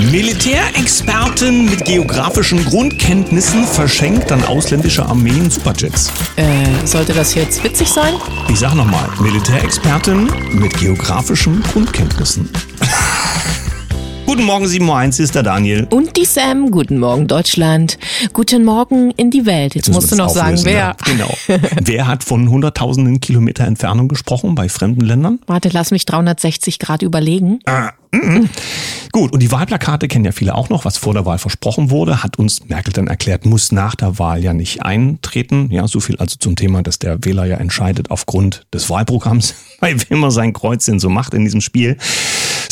Militärexpertin mit geografischen Grundkenntnissen verschenkt an ausländische Armeen Superjets. Äh, sollte das jetzt witzig sein? Ich sag nochmal, Militärexpertin mit geografischen Grundkenntnissen. Guten Morgen, 7.01 Uhr, ist der Daniel. Und die Sam. Guten Morgen, Deutschland. Guten Morgen in die Welt. Jetzt, musst du noch sagen, auflösen, wer. Ja, genau. wer hat von hunderttausenden Kilometer Entfernung gesprochen bei fremden Ländern? Warte, lass mich 360 Grad überlegen. Gut, und die Wahlplakate kennen ja viele auch noch, was vor der Wahl versprochen wurde, hat uns Merkel dann erklärt, muss nach der Wahl ja nicht eintreten. Ja, so viel also zum Thema, dass der Wähler ja entscheidet aufgrund des Wahlprogramms, bei wem er sein Kreuzchen so macht in diesem Spiel.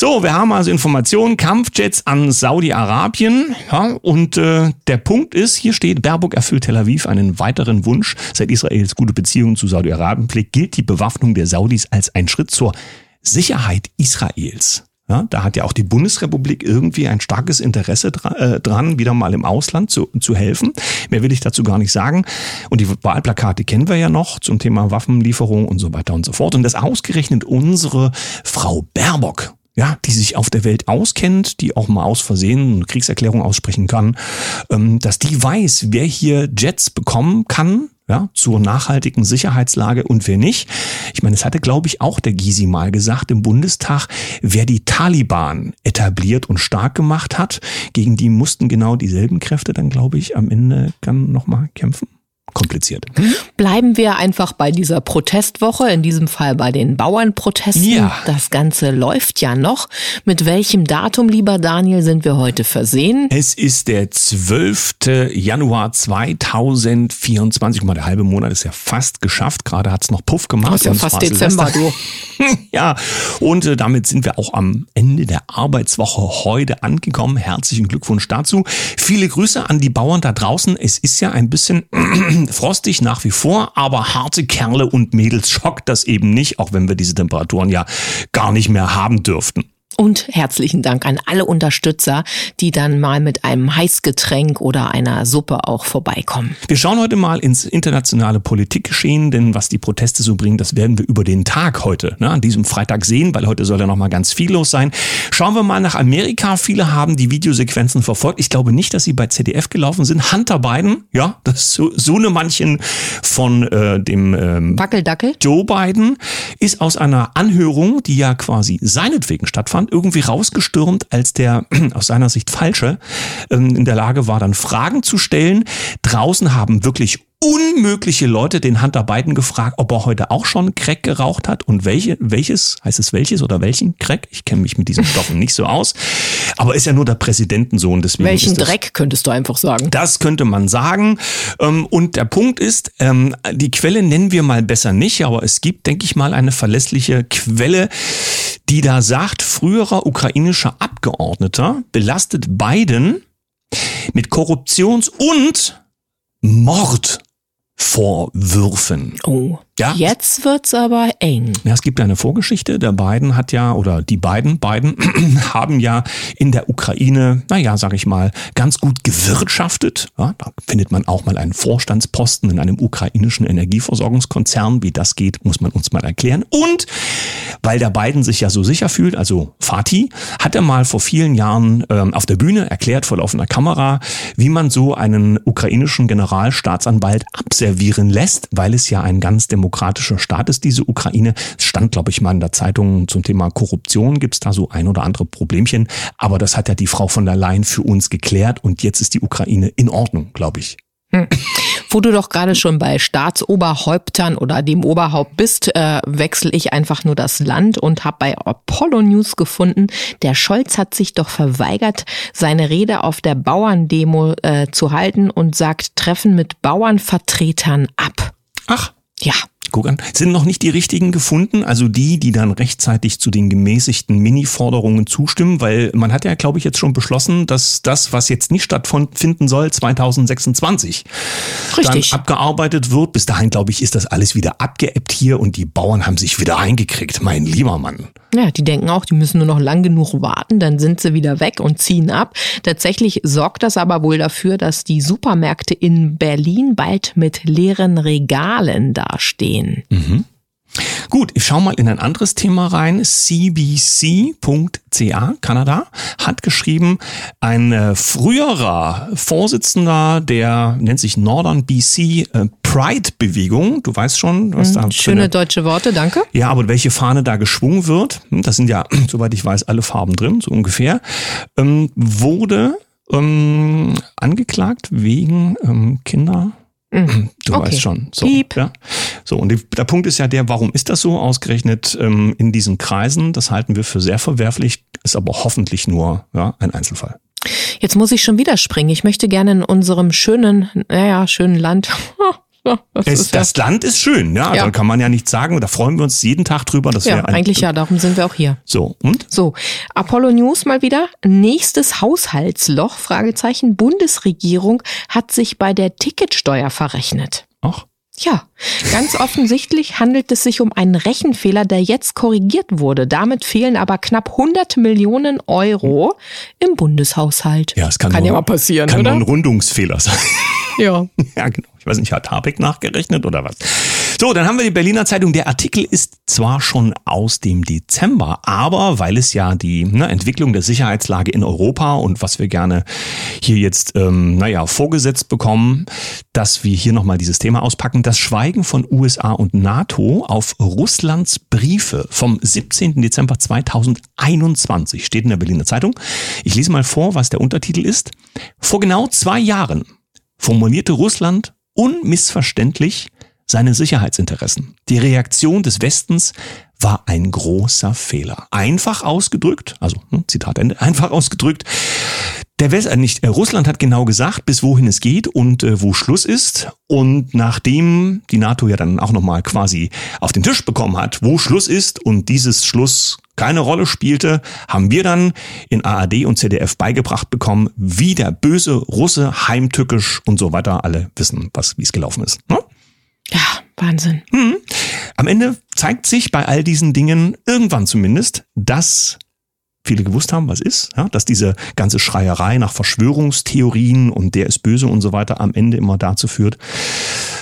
So, wir haben also Informationen, Kampfjets an Saudi-Arabien. Ja, und äh, der Punkt ist, hier steht, Baerbock erfüllt Tel Aviv einen weiteren Wunsch. Seit Israels gute Beziehungen zu Saudi-Arabien pflegt, gilt die Bewaffnung der Saudis als ein Schritt zur Sicherheit Israels. Ja, da hat ja auch die Bundesrepublik irgendwie ein starkes Interesse äh, dran, wieder mal im Ausland zu, zu helfen. Mehr will ich dazu gar nicht sagen. Und die Wahlplakate kennen wir ja noch zum Thema Waffenlieferung und so weiter und so fort. Und das ausgerechnet unsere Frau Baerbock, ja, die sich auf der Welt auskennt, die auch mal aus Versehen eine Kriegserklärung aussprechen kann, ähm, dass die weiß, wer hier Jets bekommen kann, ja, zur nachhaltigen Sicherheitslage und wer nicht. Ich meine, es hatte, glaube ich, auch der Gysi mal gesagt im Bundestag, wer die Taliban etabliert und stark gemacht hat, gegen die mussten genau dieselben Kräfte dann, glaube ich, am Ende dann nochmal kämpfen. Kompliziert. Bleiben wir einfach bei dieser Protestwoche, in diesem Fall bei den Bauernprotesten. Ja. Das Ganze läuft ja noch. Mit welchem Datum, lieber Daniel, sind wir heute versehen? Es ist der 12. Januar 2024. Guck mal, der halbe Monat ist ja fast geschafft. Gerade hat's noch Puff gemacht. Das ist ja fast Dezember, du. ja, und äh, damit sind wir auch am Ende der Arbeitswoche heute angekommen. Herzlichen Glückwunsch dazu. Viele Grüße an die Bauern da draußen. Es ist ja ein bisschen frostig nach wie vor, aber harte Kerle und Mädels schockt das eben nicht, auch wenn wir diese Temperaturen ja gar nicht mehr haben dürften. Und herzlichen Dank an alle Unterstützer, die dann mal mit einem Heißgetränk oder einer Suppe auch vorbeikommen. Wir schauen heute mal ins internationale Politikgeschehen, denn was die Proteste so bringen, das werden wir über den Tag heute, ne, an diesem Freitag sehen, weil heute soll ja noch mal ganz viel los sein. Schauen wir mal nach Amerika. Viele haben die Videosequenzen verfolgt. Ich glaube nicht, dass sie bei ZDF gelaufen sind. Hunter Biden, ja, das ist so, so eine manchen von äh, dem ähm, Wackeldackel? Joe Biden ist aus einer Anhörung, die ja quasi seinetwegen stattfand, irgendwie rausgestürmt, als der aus seiner Sicht Falsche ähm, in der Lage war, dann Fragen zu stellen. Draußen haben wirklich unmögliche Leute den Hunter Biden gefragt, ob er heute auch schon Crack geraucht hat und welche, welches, heißt es welches oder welchen Crack? Ich kenne mich mit diesen Stoffen nicht so aus. Aber ist ja nur der Präsidentensohn, deswegen Welchen das Dreck könntest du einfach sagen? das könnte man sagen. Ähm, Und der Punkt ist, ähm, die Quelle nennen wir mal besser nicht, aber es gibt, denke ich mal, eine verlässliche Quelle, die da sagt, früherer ukrainischer Abgeordneter belastet Biden mit Korruptions- und Mordvorwürfen. Oh, Ja. jetzt wird's aber eng. Ja, es gibt ja eine Vorgeschichte. Der Biden hat ja, oder die beiden, beiden haben ja in der Ukraine, naja, sag ich mal, ganz gut gewirtschaftet. Ja, da findet man auch mal einen Vorstandsposten in einem ukrainischen Energieversorgungskonzern. Wie das geht, muss man uns mal erklären. Und weil der Biden sich ja so sicher fühlt, also Fatih, hat er mal vor vielen Jahren ähm, auf der Bühne erklärt vor laufender Kamera, wie man so einen ukrainischen Generalstaatsanwalt abservieren lässt, weil es ja ein ganz demokratischer Staat ist, diese Ukraine. Es stand, glaube ich, mal in der Zeitung zum Thema Korruption, gibt's da so ein oder andere Problemchen. Aber das hat ja die Frau von der Leyen für uns geklärt und jetzt ist die Ukraine in Ordnung, glaube ich. Wo du doch gerade schon bei Staatsoberhäuptern oder dem Oberhaupt bist, äh, wechsle ich einfach nur das Land und habe bei Apollo News gefunden, der Scholz hat sich doch verweigert, seine Rede auf der Bauerndemo äh, zu halten und sagt Treffen mit Bauernvertretern ab. Ach, Ja, Guck an. Sind noch nicht die richtigen gefunden, also die, die dann rechtzeitig zu den gemäßigten Mini-Forderungen zustimmen, weil man hat ja, glaube ich, jetzt schon beschlossen, dass das, was jetzt nicht stattfinden soll, 2026 Richtig. dann abgearbeitet wird. Bis dahin, glaube ich, ist das alles wieder abgeebbt hier und die Bauern haben sich wieder eingekriegt, mein lieber Mann. Ja, die denken auch, die müssen nur noch lang genug warten, dann sind sie wieder weg und ziehen ab. Tatsächlich sorgt das aber wohl dafür, dass die Supermärkte in Berlin bald mit leeren Regalen dastehen. Gut, ich schaue mal in ein anderes Thema rein. CBC.ca, Kanada, hat geschrieben, ein äh, früherer Vorsitzender der nennt sich Northern BC äh, Pride-Bewegung. Du weißt schon, was da. Schöne eine, deutsche Worte, danke. Ja, aber welche Fahne da geschwungen wird, hm, das sind ja, soweit ich weiß, alle Farben drin, so ungefähr, ähm, wurde ähm, angeklagt wegen ähm, Kinder Mhm. Du okay. weißt schon. So, Piep. Ja? so und die, der Punkt ist ja der, warum ist das so ausgerechnet ähm, in diesen Kreisen? Das halten wir für sehr verwerflich, ist aber hoffentlich nur ja, ein Einzelfall. Jetzt muss ich schon wieder springen. Ich möchte gerne in unserem schönen, naja, schönen Land das, es, das ja. Land ist schön, ja, ja. Da kann man ja nichts sagen. Da freuen wir uns jeden Tag drüber. Dass ja, eigentlich ja, darum sind wir auch hier. So, und? So, Apollo News mal wieder. Nächstes Haushaltsloch, Fragezeichen. Bundesregierung hat sich bei der Ticketsteuer verrechnet. Ach. Ja, ganz offensichtlich handelt es sich um einen Rechenfehler, der jetzt korrigiert wurde. Damit fehlen aber knapp 100 Millionen Euro im Bundeshaushalt. Ja, es kann, kann nur, ja mal passieren, kann oder? Kann nur ein Rundungsfehler sein. Ja. ja, genau. Ich weiß nicht, hat Habeck nachgerechnet oder was? So, dann haben wir die Berliner Zeitung. Der Artikel ist zwar schon aus dem Dezember, aber weil es ja die ne, Entwicklung der Sicherheitslage in Europa und was wir gerne hier jetzt, ähm, naja, vorgesetzt bekommen, dass wir hier nochmal dieses Thema auspacken. Das Schweigen von USA und NATO auf Russlands Briefe vom 17. Dezember 2021 steht in der Berliner Zeitung. Ich lese mal vor, was der Untertitel ist. Vor genau zwei Jahren formulierte Russland unmissverständlich seine Sicherheitsinteressen. Die Reaktion des Westens war ein großer Fehler. Einfach ausgedrückt, also hm, Zitat Ende, einfach ausgedrückt, der West, äh, nicht, äh, Russland hat genau gesagt, bis wohin es geht und äh, wo Schluss ist. Und nachdem die NATO ja dann auch nochmal quasi auf den Tisch bekommen hat, wo Schluss ist und dieses Schluss keine Rolle spielte, haben wir dann in ARD und ZDF beigebracht bekommen, wie der böse Russe heimtückisch und so weiter alle wissen, was wie es gelaufen ist. Ne? Ja, Wahnsinn. Hm. Am Ende zeigt sich bei all diesen Dingen irgendwann zumindest, dass viele gewusst haben, was ist, ja, dass diese ganze Schreierei nach Verschwörungstheorien und der ist böse und so weiter am Ende immer dazu führt,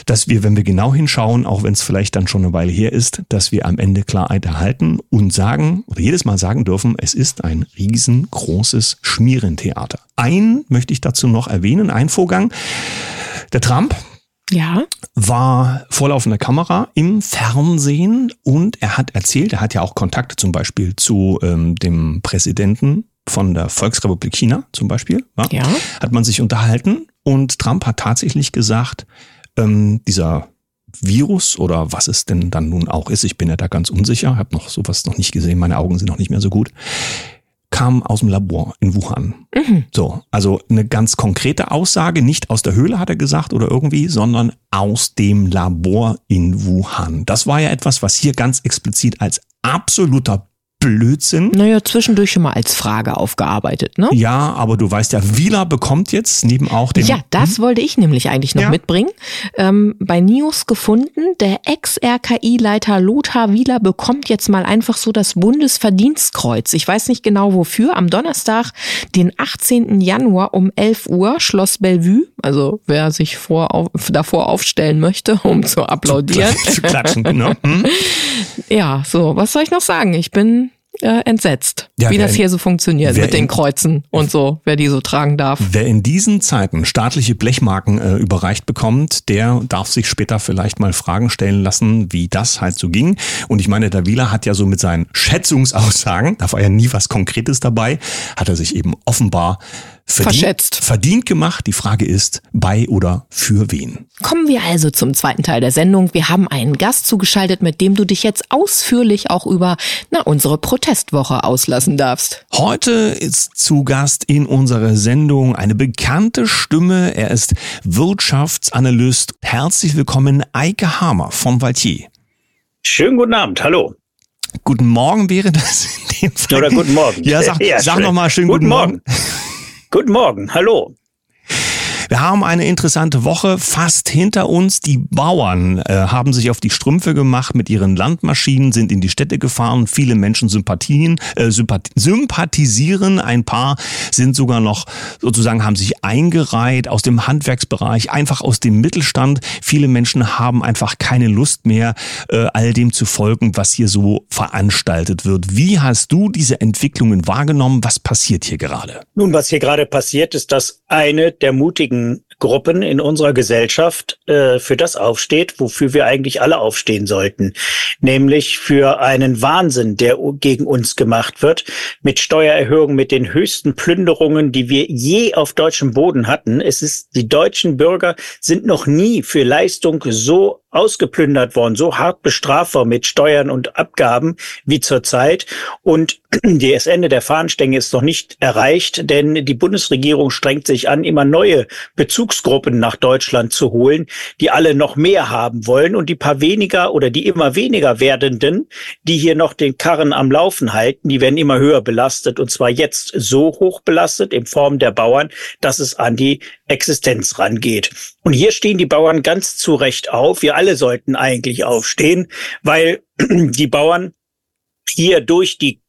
dass wir, wenn wir genau hinschauen, auch wenn es vielleicht dann schon eine Weile her ist, dass wir am Ende Klarheit erhalten und sagen oder jedes Mal sagen dürfen, es ist ein riesengroßes Schmierentheater. Ein möchte ich dazu noch erwähnen, ein Vorgang. Der Trump, ja. war vorlaufende Kamera im Fernsehen und er hat erzählt, er hat ja auch Kontakte zum Beispiel zu ähm, dem Präsidenten von der Volksrepublik China zum Beispiel. Ja? ja. Hat man sich unterhalten und Trump hat tatsächlich gesagt, ähm, dieser Virus oder was es denn dann nun auch ist, ich bin ja da ganz unsicher, habe noch sowas noch nicht gesehen, meine Augen sind noch nicht mehr so gut kam aus dem Labor in Wuhan. Mhm. So, also eine ganz konkrete Aussage, nicht aus der Höhle hat er gesagt oder irgendwie, sondern aus dem Labor in Wuhan. Das war ja etwas, was hier ganz explizit als absoluter Blödsinn. Naja, zwischendurch schon mal als Frage aufgearbeitet, ne? Ja, aber du weißt ja, Wieler bekommt jetzt neben auch dem. Ja, das hm? wollte ich nämlich eigentlich noch ja. mitbringen. Ähm, bei Nios gefunden, der Ex-RKI-Leiter Lothar Wieler bekommt jetzt mal einfach so das Bundesverdienstkreuz. Ich weiß nicht genau wofür. Am Donnerstag, den 18. Januar um 11 Uhr, Schloss Bellevue. Also wer sich vor, auf, davor aufstellen möchte, um zu applaudieren. Zu, zu klatschen, genau. Hm? Ja, so, was soll ich noch sagen? Ich bin äh, entsetzt, ja, wie das hier so funktioniert mit den Kreuzen und so, wer die so tragen darf. Wer in diesen Zeiten staatliche Blechmarken äh, überreicht bekommt, der darf sich später vielleicht mal Fragen stellen lassen, wie das halt so ging. Und ich meine, der Wieler hat ja so mit seinen Schätzungsaussagen, da war ja nie was Konkretes dabei, hat er sich eben offenbar Verdient, Verschätzt. Verdient gemacht. Die Frage ist, bei oder für wen? Kommen wir also zum zweiten Teil der Sendung. Wir haben einen Gast zugeschaltet, mit dem du dich jetzt ausführlich auch über na, unsere Protestwoche auslassen darfst. Heute ist zu Gast in unserer Sendung eine bekannte Stimme. Er ist Wirtschaftsanalyst. Herzlich willkommen, Eike Hamer von Valtier. Schönen guten Abend. Hallo. Guten Morgen wäre das in dem Fall. Oder guten Morgen. Ja, sag, ja, sag nochmal schönen guten, guten Morgen. Morgen. Guten Morgen, hallo. Wir haben eine interessante Woche fast hinter uns. Die Bauern äh, haben sich auf die Strümpfe gemacht mit ihren Landmaschinen, sind in die Städte gefahren. Viele Menschen sympathien, äh, sympath sympathisieren. Ein paar sind sogar noch sozusagen haben sich eingereiht aus dem Handwerksbereich, einfach aus dem Mittelstand. Viele Menschen haben einfach keine Lust mehr, äh, all dem zu folgen, was hier so veranstaltet wird. Wie hast du diese Entwicklungen wahrgenommen? Was passiert hier gerade? Nun, was hier gerade passiert, ist, dass eine der mutigen Gruppen in unserer Gesellschaft äh, für das aufsteht, wofür wir eigentlich alle aufstehen sollten, nämlich für einen Wahnsinn, der gegen uns gemacht wird, mit Steuererhöhungen, mit den höchsten Plünderungen, die wir je auf deutschem Boden hatten. Es ist, die deutschen Bürger sind noch nie für Leistung so ausgeplündert worden, so hart bestraft worden mit Steuern und Abgaben wie zurzeit. Und das Ende der Fahnenstänge ist noch nicht erreicht, denn die Bundesregierung strengt sich an, immer neue Bezugsgruppen nach Deutschland zu holen, die alle noch mehr haben wollen und die paar weniger oder die immer weniger werdenden, die hier noch den Karren am Laufen halten, die werden immer höher belastet und zwar jetzt so hoch belastet in Form der Bauern, dass es an die Existenz rangeht. Und hier stehen die Bauern ganz zu Recht auf. Wir alle sollten eigentlich aufstehen, weil die Bauern hier durch die,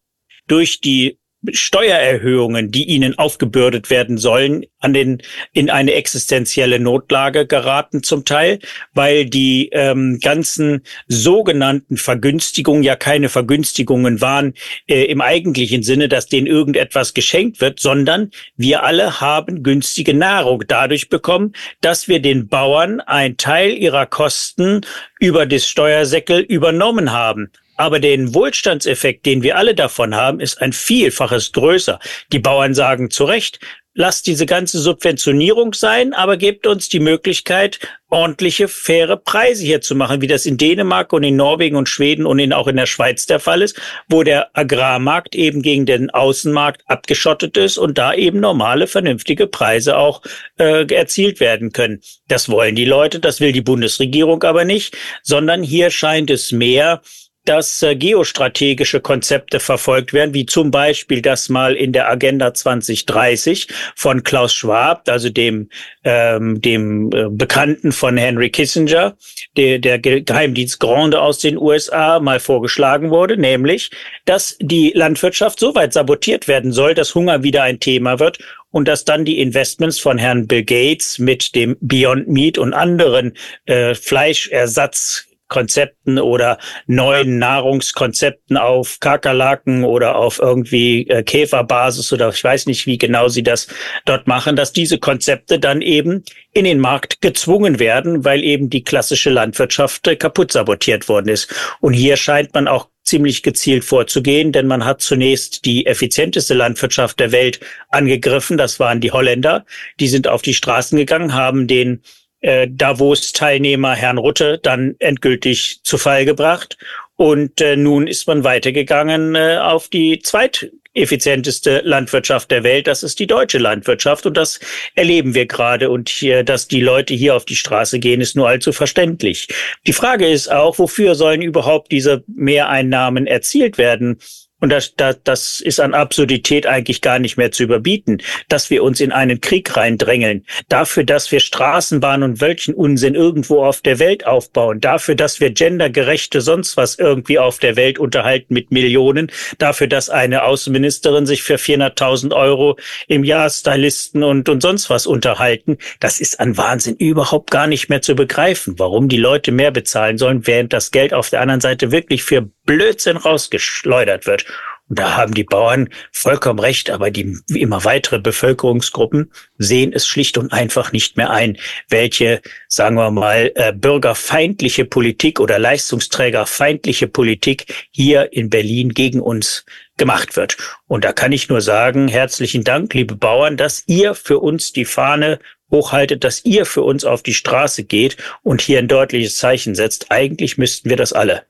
durch die Steuererhöhungen, die ihnen aufgebürdet werden sollen, an den in eine existenzielle Notlage geraten zum Teil, weil die ähm, ganzen sogenannten Vergünstigungen ja keine Vergünstigungen waren äh, im eigentlichen Sinne, dass denen irgendetwas geschenkt wird, sondern wir alle haben günstige Nahrung dadurch bekommen, dass wir den Bauern einen Teil ihrer Kosten über das Steuersäckel übernommen haben. Aber den Wohlstandseffekt, den wir alle davon haben, ist ein Vielfaches größer. Die Bauern sagen zu Recht, lasst diese ganze Subventionierung sein, aber gebt uns die Möglichkeit, ordentliche, faire Preise hier zu machen, wie das in Dänemark und in Norwegen und Schweden und in, auch in der Schweiz der Fall ist, wo der Agrarmarkt eben gegen den Außenmarkt abgeschottet ist und da eben normale, vernünftige Preise auch äh, erzielt werden können. Das wollen die Leute, das will die Bundesregierung aber nicht, sondern hier scheint es mehr dass äh, geostrategische Konzepte verfolgt werden, wie zum Beispiel das mal in der Agenda 2030 von Klaus Schwab, also dem, ähm, dem äh, Bekannten von Henry Kissinger, der, der Geheimdienst Grande aus den USA, mal vorgeschlagen wurde, nämlich, dass die Landwirtschaft so weit sabotiert werden soll, dass Hunger wieder ein Thema wird und dass dann die Investments von Herrn Bill Gates mit dem Beyond Meat und anderen äh, Fleischersatz Konzepten oder neuen Nahrungskonzepten auf Kakerlaken oder auf irgendwie äh, Käferbasis oder ich weiß nicht, wie genau sie das dort machen, dass diese Konzepte dann eben in den Markt gezwungen werden, weil eben die klassische Landwirtschaft äh, kaputt sabotiert worden ist. Und hier scheint man auch ziemlich gezielt vorzugehen, denn man hat zunächst die effizienteste Landwirtschaft der Welt angegriffen. Das waren die Holländer. Die sind auf die Straßen gegangen, haben den äh, Davos-Teilnehmer Herrn Rutte dann endgültig zu Fall gebracht. Und äh, nun ist man weitergegangen äh, auf die zweiteffizienteste Landwirtschaft der Welt. Das ist die deutsche Landwirtschaft. Und das erleben wir gerade. Und hier, dass die Leute hier auf die Straße gehen, ist nur allzu verständlich. Die Frage ist auch, wofür sollen überhaupt diese Mehreinnahmen erzielt werden? Und das, das, das ist an Absurdität eigentlich gar nicht mehr zu überbieten, dass wir uns in einen Krieg reindrängeln, dafür, dass wir Straßenbahnen und welchen Unsinn irgendwo auf der Welt aufbauen, dafür, dass wir gendergerechte sonst was irgendwie auf der Welt unterhalten mit Millionen, dafür, dass eine Außenministerin sich für 400.000 Euro im Jahr Stylisten und, und sonst was unterhalten. Das ist an Wahnsinn überhaupt gar nicht mehr zu begreifen, warum die Leute mehr bezahlen sollen, während das Geld auf der anderen Seite wirklich für Blödsinn rausgeschleudert wird. Und da haben die Bauern vollkommen recht, aber die immer weitere Bevölkerungsgruppen sehen es schlicht und einfach nicht mehr ein, welche, sagen wir mal, äh, bürgerfeindliche Politik oder leistungsträgerfeindliche Politik hier in Berlin gegen uns gemacht wird. Und da kann ich nur sagen, herzlichen Dank, liebe Bauern, dass ihr für uns die Fahne hochhaltet, dass ihr für uns auf die Straße geht und hier ein deutliches Zeichen setzt. Eigentlich müssten wir das alle.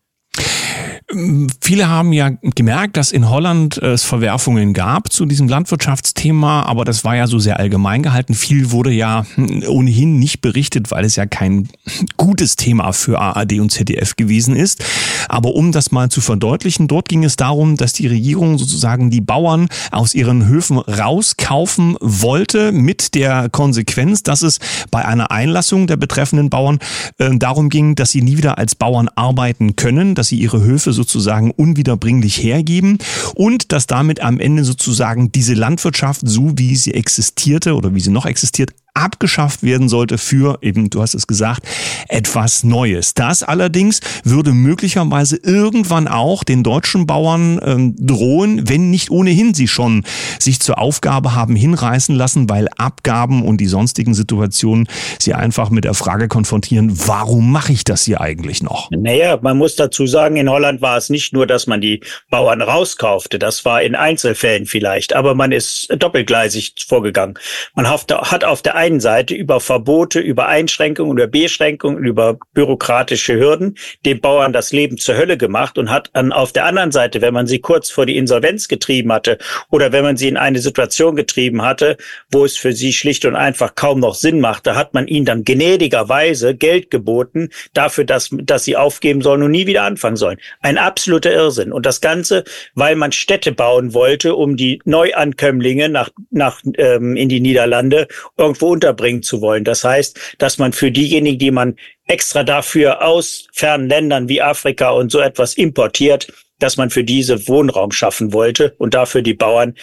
Viele haben ja gemerkt, dass in Holland es Verwerfungen gab zu diesem Landwirtschaftsthema, aber das war ja so sehr allgemein gehalten. Viel wurde ja ohnehin nicht berichtet, weil es ja kein gutes Thema für ARD und ZDF gewesen ist. Aber um das mal zu verdeutlichen, dort ging es darum, dass die Regierung sozusagen die Bauern aus ihren Höfen rauskaufen wollte mit der Konsequenz, dass es bei einer Einlassung der betreffenden Bauern äh, darum ging, dass sie nie wieder als Bauern arbeiten können, dass sie ihre Höfe sozusagen unwiederbringlich hergeben und dass damit am Ende sozusagen diese Landwirtschaft, so wie sie existierte oder wie sie noch existiert, abgeschafft werden sollte für eben, du hast es gesagt, etwas Neues. Das allerdings würde möglicherweise irgendwann auch den deutschen Bauern ähm, drohen, wenn nicht ohnehin sie schon sich zur Aufgabe haben hinreißen lassen, weil Abgaben und die sonstigen Situationen sie einfach mit der Frage konfrontieren, warum mache ich das hier eigentlich noch? Naja, man muss dazu sagen, in Holland war es nicht nur, dass man die Bauern rauskaufte, das war in Einzelfällen vielleicht, aber man ist doppelgleisig vorgegangen. Man hat auf der einen Seite über Verbote, über Einschränkungen, über Beschränkungen, über bürokratische Hürden den Bauern das Leben zur Hölle gemacht und hat dann auf der anderen Seite, wenn man sie kurz vor die Insolvenz getrieben hatte oder wenn man sie in eine Situation getrieben hatte, wo es für sie schlicht und einfach kaum noch Sinn machte, hat man ihnen dann gnädigerweise Geld geboten dafür, dass, dass sie aufgeben sollen und nie wieder anfangen sollen. Ein absoluter Irrsinn. Und das Ganze, weil man Städte bauen wollte, um die Neuankömmlinge nach, nach ähm, in die Niederlande irgendwo unterbringen zu wollen. Das heißt, dass man für diejenigen, die man extra dafür aus fernen Ländern wie Afrika und so etwas importiert, dass man für diese Wohnraum schaffen wollte und dafür die Bauern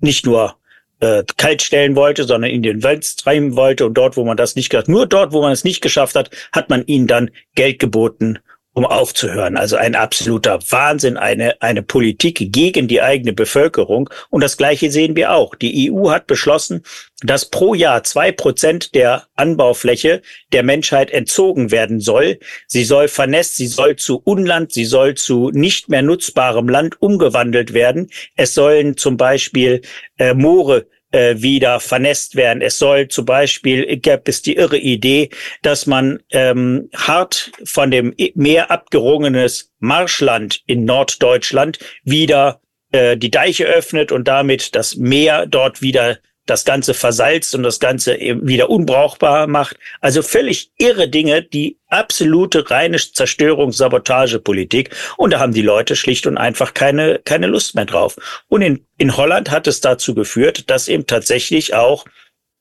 nicht nur äh, kalt stellen wollte, sondern in den Welt treiben wollte und dort, wo man das nicht nur dort, wo man es nicht geschafft hat, hat man ihnen dann Geld geboten um aufzuhören. Also ein absoluter Wahnsinn, eine, eine Politik gegen die eigene Bevölkerung. Und das Gleiche sehen wir auch. Die EU hat beschlossen, dass pro Jahr zwei Prozent der Anbaufläche der Menschheit entzogen werden soll. Sie soll vernässt, sie soll zu Unland, sie soll zu nicht mehr nutzbarem Land umgewandelt werden. Es sollen zum Beispiel äh, Moore äh, wieder vernässt werden. Es soll zum Beispiel, gab es die irre Idee, dass man ähm, hart von dem Meer abgerungenes Marschland in Norddeutschland wieder äh, die Deiche öffnet und damit das Meer dort wieder das Ganze versalzt und das Ganze wieder unbrauchbar macht. Also völlig irre Dinge, die absolute reine Zerstörungs-Sabotagepolitik. Und da haben die Leute schlicht und einfach keine, keine Lust mehr drauf. Und in, in Holland hat es dazu geführt, dass eben tatsächlich auch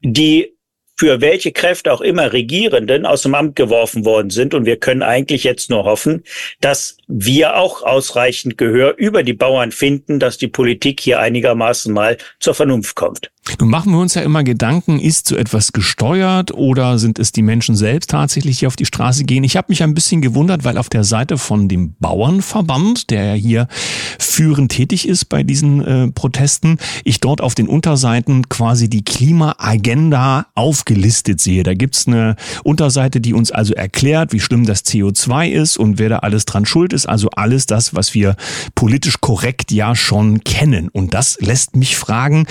die für welche Kräfte auch immer Regierenden aus dem Amt geworfen worden sind. Und wir können eigentlich jetzt nur hoffen, dass wir auch ausreichend Gehör über die Bauern finden, dass die Politik hier einigermaßen mal zur Vernunft kommt. Nun machen wir uns ja immer Gedanken, ist so etwas gesteuert oder sind es die Menschen selbst tatsächlich, die auf die Straße gehen? Ich habe mich ein bisschen gewundert, weil auf der Seite von dem Bauernverband, der ja hier führend tätig ist bei diesen äh, Protesten, ich dort auf den Unterseiten quasi die Klimaagenda aufgelistet sehe. Da gibt's eine Unterseite, die uns also erklärt, wie schlimm das CO2 ist und wer da alles dran schuld ist. Also alles das, was wir politisch korrekt ja schon kennen. Und das lässt mich fragen,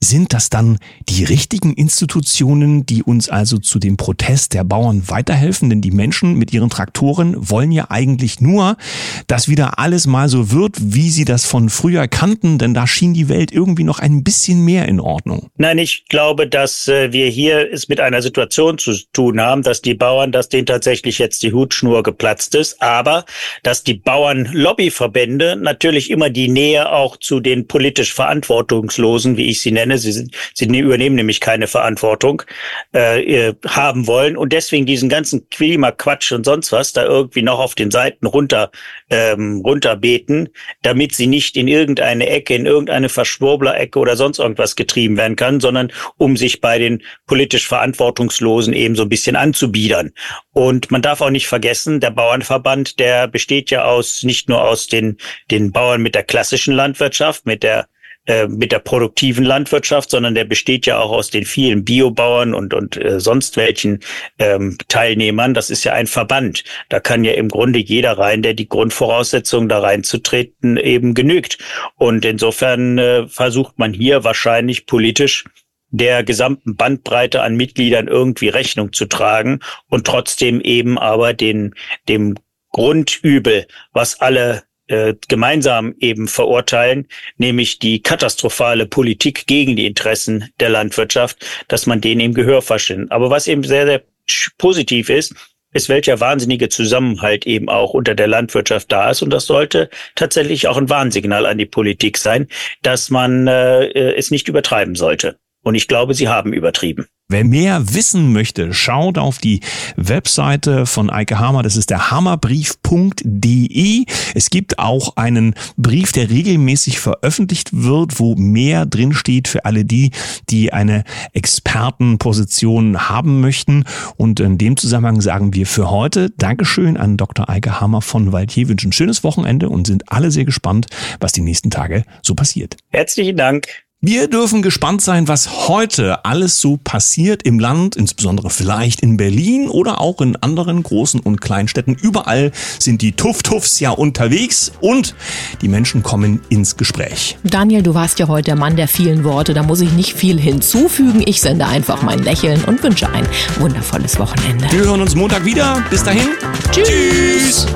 sind das dann die richtigen Institutionen, die uns also zu dem Protest der Bauern weiterhelfen? Denn die Menschen mit ihren Traktoren wollen ja eigentlich nur, dass wieder alles mal so wird, wie sie das von früher kannten, denn da schien die Welt irgendwie noch ein bisschen mehr in Ordnung. Nein, ich glaube, dass äh, wir hier es mit einer Situation zu tun haben, dass die Bauern, dass denen tatsächlich jetzt die Hutschnur geplatzt ist, aber dass die Bauernlobbyverbände natürlich immer die Nähe auch zu den politisch Verantwortungslosen, wie ich sie nenne, sie sie übernehmen nämlich keine Verantwortung, äh, haben wollen und deswegen diesen ganzen Klimaquatsch und sonst was da irgendwie noch auf den Seiten runter, ähm, runterbeten, damit sie nicht in irgendeine Ecke, in irgendeine Verschwurbler-Ecke oder sonst irgendwas getrieben werden kann, sondern um sich bei den politisch Verantwortungslosen eben so ein bisschen anzubiedern. Und man darf auch nicht vergessen, der Bauernverband, der besteht ja aus, nicht nur aus den, den Bauern mit der klassischen Landwirtschaft, mit der äh, mit der produktiven Landwirtschaft, sondern der besteht ja auch aus den vielen Biobauern und, und äh, sonst welchen ähm, Teilnehmern. Das ist ja ein Verband. Da kann ja im Grunde jeder rein, der die Grundvoraussetzungen da reinzutreten eben genügt. Und insofern äh, versucht man hier wahrscheinlich politisch der gesamten Bandbreite an Mitgliedern irgendwie Rechnung zu tragen und trotzdem eben aber den, dem Grundübel, was alle äh, gemeinsam eben verurteilen, nämlich die katastrophale Politik gegen die Interessen der Landwirtschaft, dass man denen eben Gehör verschwindet. Aber was eben sehr, sehr positiv ist, ist, welcher wahnsinnige Zusammenhalt eben auch unter der Landwirtschaft da ist. Und das sollte tatsächlich auch ein Warnsignal an die Politik sein, dass man äh, es nicht übertreiben sollte. Und ich glaube, sie haben übertrieben. Wer mehr wissen möchte, schaut auf die Webseite von Eike Hammer. Das ist der hammerbrief.de. Es gibt auch einen Brief, der regelmäßig veröffentlicht wird, wo mehr drin steht für alle die, die eine Expertenposition haben möchten. Und in dem Zusammenhang sagen wir für heute Dankeschön an Dr. Eike Hammer von Waldje, wünschen schönes Wochenende und sind alle sehr gespannt, was die nächsten Tage so passiert. Herzlichen Dank. Wir dürfen gespannt sein, was heute alles so passiert im Land, insbesondere vielleicht in Berlin oder auch in anderen großen und kleinen Städten. Überall sind die Tuff-Tuffs ja unterwegs und die Menschen kommen ins Gespräch. Daniel, du warst ja heute der Mann der vielen Worte. Da muss ich nicht viel hinzufügen. Ich sende einfach mein Lächeln und wünsche ein wundervolles Wochenende. Wir hören uns Montag wieder. Bis dahin. Tschüss. Tschüss.